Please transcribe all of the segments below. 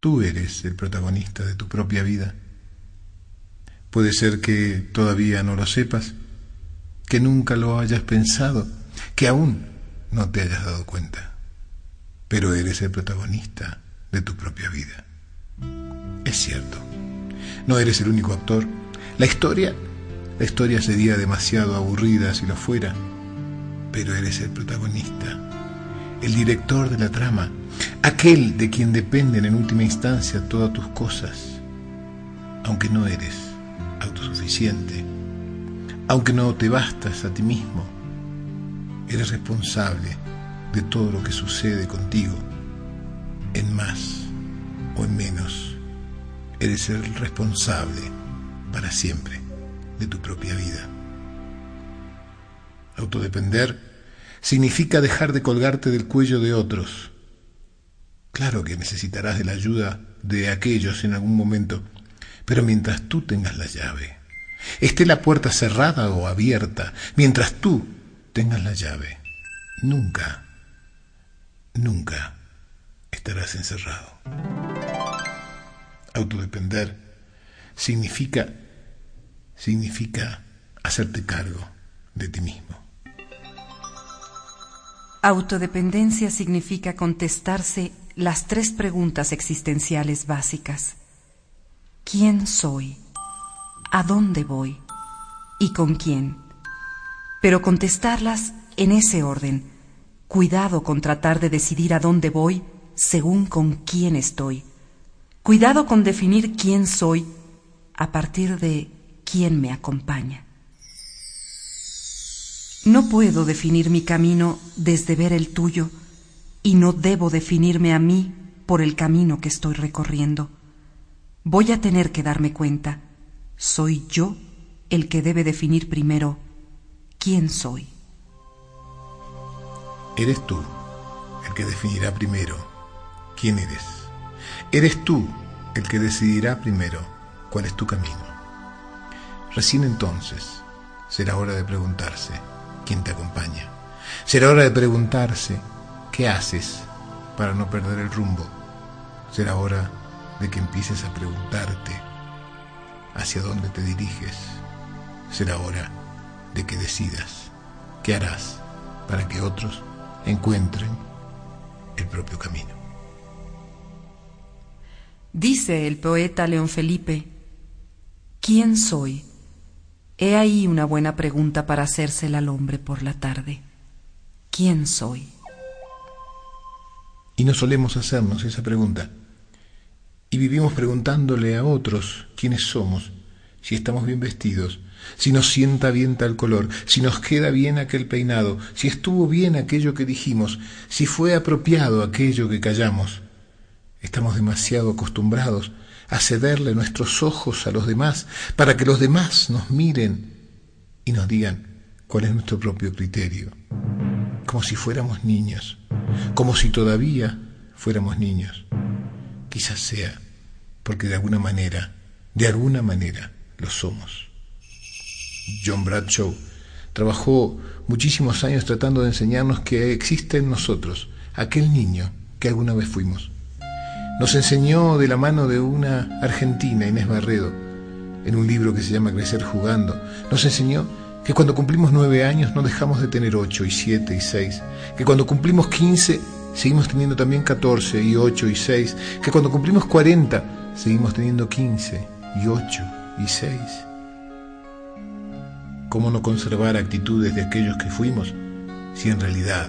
Tú eres el protagonista de tu propia vida. Puede ser que todavía no lo sepas, que nunca lo hayas pensado, que aún no te hayas dado cuenta, pero eres el protagonista de tu propia vida. Es cierto, no eres el único actor. La historia, la historia sería demasiado aburrida si lo fuera, pero eres el protagonista, el director de la trama, aquel de quien dependen en última instancia todas tus cosas, aunque no eres autosuficiente, aunque no te bastas a ti mismo, eres responsable de todo lo que sucede contigo, en más o en menos, eres el responsable para siempre de tu propia vida. Autodepender significa dejar de colgarte del cuello de otros, Claro que necesitarás de la ayuda de aquellos en algún momento, pero mientras tú tengas la llave, esté la puerta cerrada o abierta, mientras tú tengas la llave, nunca, nunca estarás encerrado. Autodepender significa, significa hacerte cargo de ti mismo. Autodependencia significa contestarse las tres preguntas existenciales básicas. ¿Quién soy? ¿A dónde voy? ¿Y con quién? Pero contestarlas en ese orden. Cuidado con tratar de decidir a dónde voy según con quién estoy. Cuidado con definir quién soy a partir de quién me acompaña. No puedo definir mi camino desde ver el tuyo, y no debo definirme a mí por el camino que estoy recorriendo. Voy a tener que darme cuenta, soy yo el que debe definir primero quién soy. Eres tú el que definirá primero quién eres. Eres tú el que decidirá primero cuál es tu camino. Recién entonces será hora de preguntarse quién te acompaña. Será hora de preguntarse ¿Qué haces para no perder el rumbo? Será hora de que empieces a preguntarte hacia dónde te diriges. Será hora de que decidas qué harás para que otros encuentren el propio camino. Dice el poeta León Felipe, ¿quién soy? He ahí una buena pregunta para hacérsela al hombre por la tarde. ¿Quién soy? Y no solemos hacernos esa pregunta. Y vivimos preguntándole a otros quiénes somos, si estamos bien vestidos, si nos sienta bien tal color, si nos queda bien aquel peinado, si estuvo bien aquello que dijimos, si fue apropiado aquello que callamos. Estamos demasiado acostumbrados a cederle nuestros ojos a los demás para que los demás nos miren y nos digan cuál es nuestro propio criterio, como si fuéramos niños como si todavía fuéramos niños. Quizás sea porque de alguna manera, de alguna manera, lo somos. John Bradshaw trabajó muchísimos años tratando de enseñarnos que existe en nosotros aquel niño que alguna vez fuimos. Nos enseñó de la mano de una argentina, Inés Barredo, en un libro que se llama Crecer jugando. Nos enseñó que cuando cumplimos nueve años no dejamos de tener ocho y siete y seis, que cuando cumplimos quince seguimos teniendo también catorce y ocho y seis, que cuando cumplimos cuarenta seguimos teniendo quince y ocho y seis. ¿Cómo no conservar actitudes de aquellos que fuimos si en realidad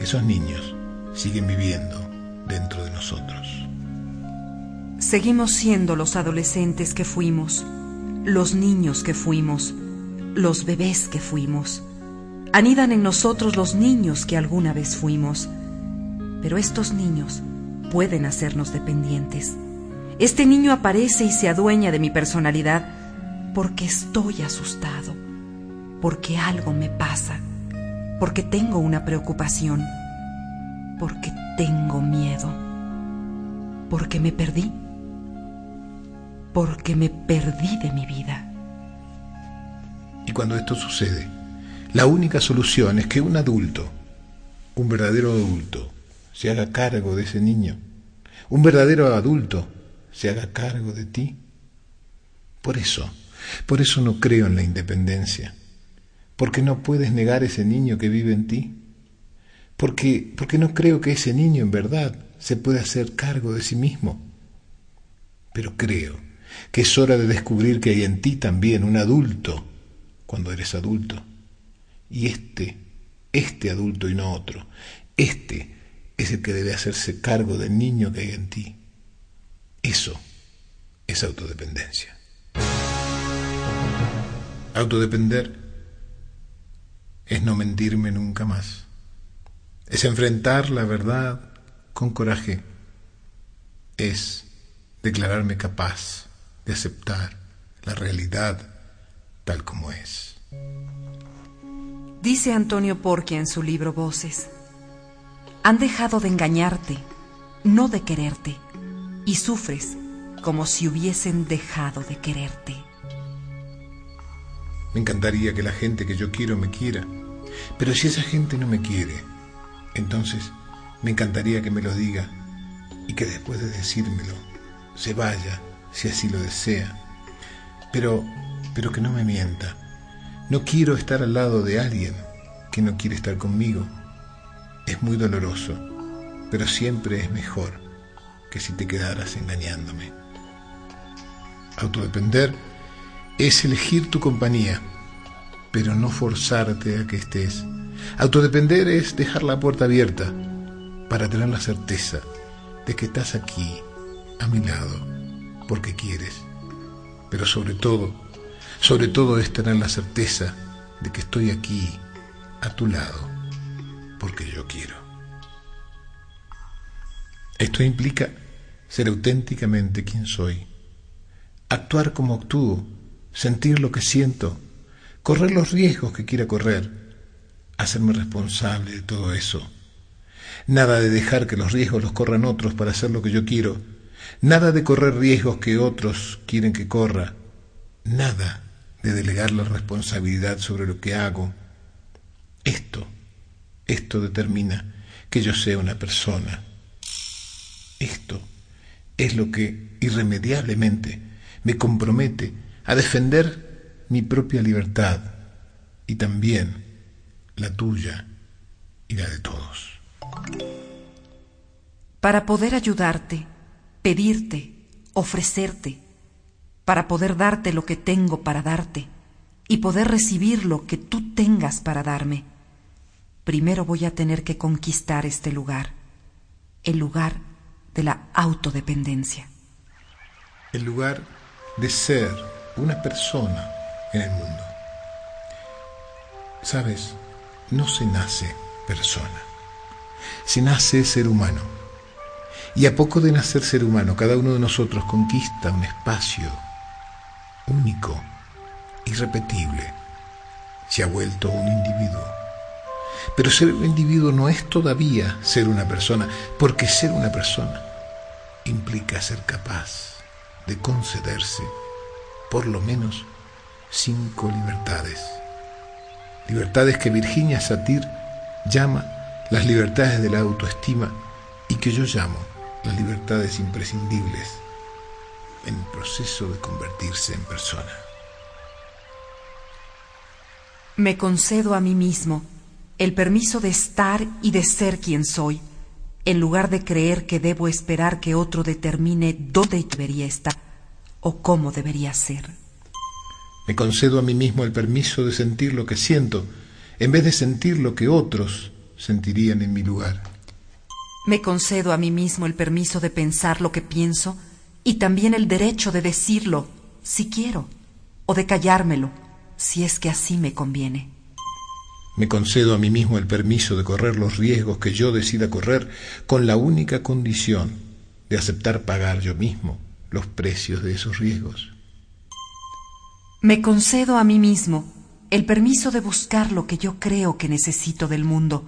esos niños siguen viviendo dentro de nosotros? Seguimos siendo los adolescentes que fuimos, los niños que fuimos, los bebés que fuimos. Anidan en nosotros los niños que alguna vez fuimos. Pero estos niños pueden hacernos dependientes. Este niño aparece y se adueña de mi personalidad porque estoy asustado, porque algo me pasa, porque tengo una preocupación, porque tengo miedo, porque me perdí, porque me perdí de mi vida. Y cuando esto sucede, la única solución es que un adulto, un verdadero adulto, se haga cargo de ese niño, un verdadero adulto, se haga cargo de ti. Por eso, por eso no creo en la independencia, porque no puedes negar ese niño que vive en ti, porque, porque no creo que ese niño en verdad se pueda hacer cargo de sí mismo. Pero creo que es hora de descubrir que hay en ti también un adulto cuando eres adulto. Y este, este adulto y no otro, este es el que debe hacerse cargo del niño que hay en ti. Eso es autodependencia. Autodepender es no mentirme nunca más. Es enfrentar la verdad con coraje. Es declararme capaz de aceptar la realidad tal como es. Dice Antonio Porquia en su libro Voces, han dejado de engañarte, no de quererte, y sufres como si hubiesen dejado de quererte. Me encantaría que la gente que yo quiero me quiera, pero si esa gente no me quiere, entonces me encantaría que me lo diga y que después de decírmelo se vaya si así lo desea. Pero, pero que no me mienta. No quiero estar al lado de alguien que no quiere estar conmigo. Es muy doloroso, pero siempre es mejor que si te quedaras engañándome. Autodepender es elegir tu compañía, pero no forzarte a que estés. Autodepender es dejar la puerta abierta para tener la certeza de que estás aquí, a mi lado porque quieres, pero sobre todo, sobre todo es tener la certeza de que estoy aquí, a tu lado, porque yo quiero. Esto implica ser auténticamente quien soy, actuar como actúo, sentir lo que siento, correr los riesgos que quiera correr, hacerme responsable de todo eso. Nada de dejar que los riesgos los corran otros para hacer lo que yo quiero, Nada de correr riesgos que otros quieren que corra. Nada de delegar la responsabilidad sobre lo que hago. Esto, esto determina que yo sea una persona. Esto es lo que irremediablemente me compromete a defender mi propia libertad y también la tuya y la de todos. Para poder ayudarte, pedirte, ofrecerte, para poder darte lo que tengo para darte y poder recibir lo que tú tengas para darme. Primero voy a tener que conquistar este lugar, el lugar de la autodependencia. El lugar de ser una persona en el mundo. Sabes, no se nace persona, se nace ser humano y a poco de nacer ser humano, cada uno de nosotros conquista un espacio único, irrepetible. Se ha vuelto un individuo. Pero ser un individuo no es todavía ser una persona, porque ser una persona implica ser capaz de concederse por lo menos cinco libertades. Libertades que Virginia Satir llama las libertades de la autoestima y que yo llamo las libertades imprescindibles en el proceso de convertirse en persona. Me concedo a mí mismo el permiso de estar y de ser quien soy, en lugar de creer que debo esperar que otro determine dónde debería estar o cómo debería ser. Me concedo a mí mismo el permiso de sentir lo que siento, en vez de sentir lo que otros sentirían en mi lugar. Me concedo a mí mismo el permiso de pensar lo que pienso y también el derecho de decirlo si quiero o de callármelo si es que así me conviene. Me concedo a mí mismo el permiso de correr los riesgos que yo decida correr con la única condición de aceptar pagar yo mismo los precios de esos riesgos. Me concedo a mí mismo el permiso de buscar lo que yo creo que necesito del mundo,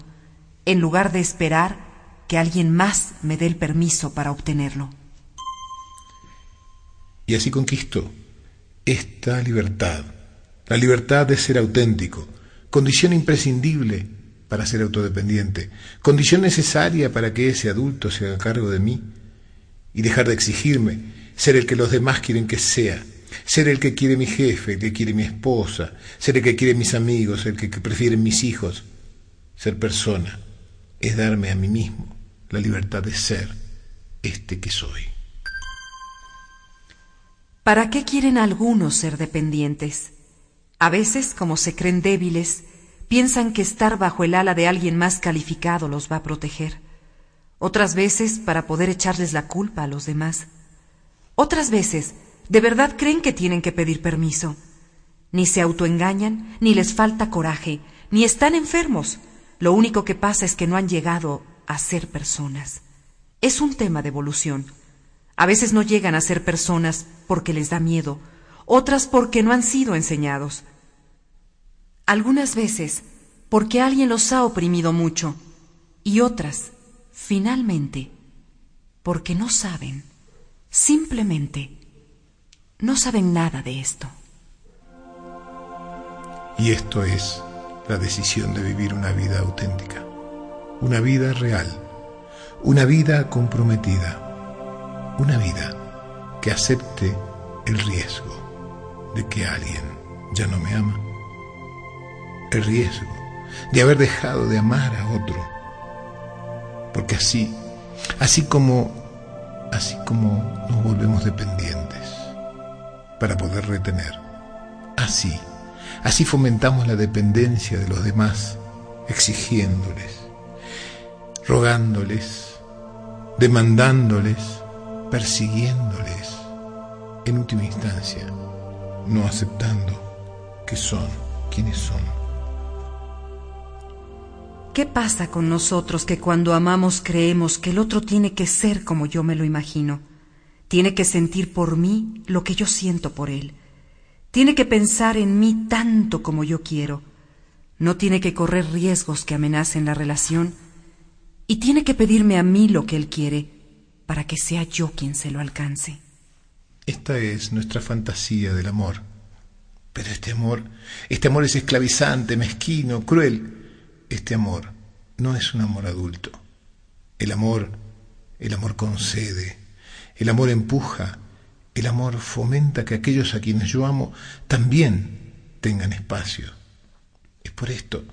en lugar de esperar que alguien más me dé el permiso para obtenerlo. Y así conquisto esta libertad, la libertad de ser auténtico, condición imprescindible para ser autodependiente, condición necesaria para que ese adulto se haga cargo de mí y dejar de exigirme, ser el que los demás quieren que sea, ser el que quiere mi jefe, el que quiere mi esposa, ser el que quiere mis amigos, el que, que prefieren mis hijos. Ser persona. Es darme a mí mismo la libertad de ser este que soy. ¿Para qué quieren algunos ser dependientes? A veces, como se creen débiles, piensan que estar bajo el ala de alguien más calificado los va a proteger. Otras veces, para poder echarles la culpa a los demás. Otras veces, de verdad creen que tienen que pedir permiso. Ni se autoengañan, ni les falta coraje, ni están enfermos. Lo único que pasa es que no han llegado a ser personas. Es un tema de evolución. A veces no llegan a ser personas porque les da miedo, otras porque no han sido enseñados. Algunas veces porque alguien los ha oprimido mucho y otras, finalmente, porque no saben, simplemente, no saben nada de esto. Y esto es la decisión de vivir una vida auténtica, una vida real, una vida comprometida, una vida que acepte el riesgo de que alguien ya no me ama, el riesgo de haber dejado de amar a otro, porque así, así como, así como nos volvemos dependientes para poder retener, así Así fomentamos la dependencia de los demás, exigiéndoles, rogándoles, demandándoles, persiguiéndoles, en última instancia, no aceptando que son quienes son. ¿Qué pasa con nosotros que cuando amamos creemos que el otro tiene que ser como yo me lo imagino? Tiene que sentir por mí lo que yo siento por él tiene que pensar en mí tanto como yo quiero. No tiene que correr riesgos que amenacen la relación. Y tiene que pedirme a mí lo que él quiere para que sea yo quien se lo alcance. Esta es nuestra fantasía del amor. Pero este amor, este amor es esclavizante, mezquino, cruel. Este amor no es un amor adulto. El amor, el amor concede, el amor empuja, el amor fomenta que aquellos a quienes yo amo también tengan espacio. Es por esto,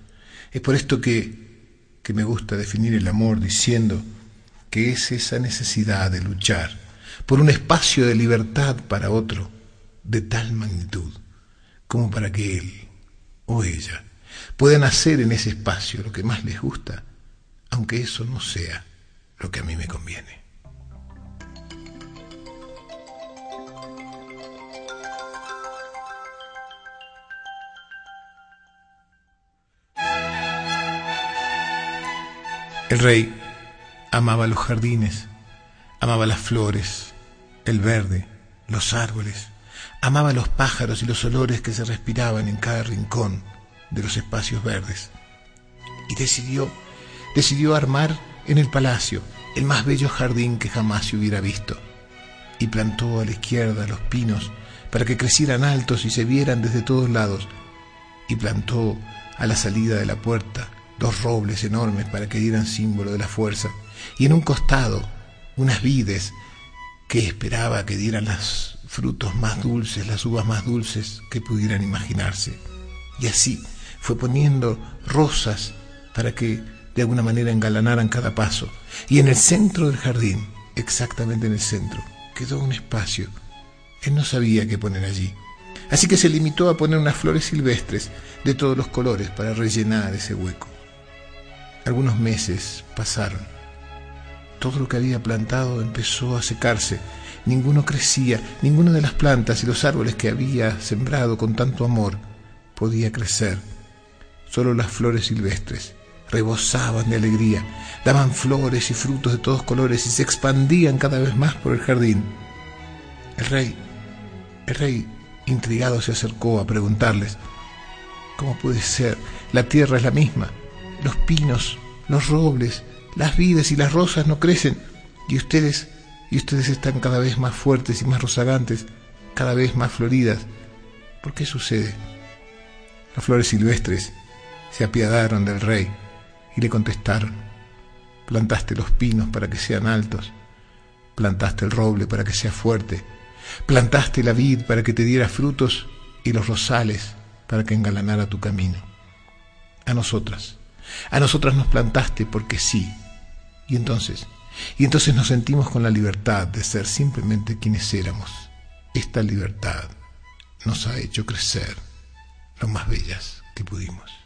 es por esto que, que me gusta definir el amor diciendo que es esa necesidad de luchar por un espacio de libertad para otro de tal magnitud como para que él o ella puedan hacer en ese espacio lo que más les gusta, aunque eso no sea lo que a mí me conviene. El rey amaba los jardines, amaba las flores, el verde, los árboles, amaba los pájaros y los olores que se respiraban en cada rincón de los espacios verdes. Y decidió, decidió armar en el palacio el más bello jardín que jamás se hubiera visto. Y plantó a la izquierda los pinos para que crecieran altos y se vieran desde todos lados. Y plantó a la salida de la puerta dos robles enormes para que dieran símbolo de la fuerza, y en un costado unas vides que esperaba que dieran los frutos más dulces, las uvas más dulces que pudieran imaginarse. Y así fue poniendo rosas para que de alguna manera engalanaran cada paso. Y en el centro del jardín, exactamente en el centro, quedó un espacio. Él no sabía qué poner allí. Así que se limitó a poner unas flores silvestres de todos los colores para rellenar ese hueco. Algunos meses pasaron. Todo lo que había plantado empezó a secarse. Ninguno crecía, ninguna de las plantas y los árboles que había sembrado con tanto amor podía crecer. Solo las flores silvestres rebosaban de alegría, daban flores y frutos de todos colores y se expandían cada vez más por el jardín. El rey, el rey intrigado se acercó a preguntarles, ¿cómo puede ser? La tierra es la misma los pinos, los robles, las vides y las rosas no crecen y ustedes y ustedes están cada vez más fuertes y más rozagantes, cada vez más floridas. ¿Por qué sucede? Las flores silvestres se apiadaron del rey y le contestaron, plantaste los pinos para que sean altos, plantaste el roble para que sea fuerte, plantaste la vid para que te diera frutos y los rosales para que engalanara tu camino. A nosotras, a nosotras nos plantaste porque sí. Y entonces, y entonces nos sentimos con la libertad de ser simplemente quienes éramos. Esta libertad nos ha hecho crecer lo más bellas que pudimos.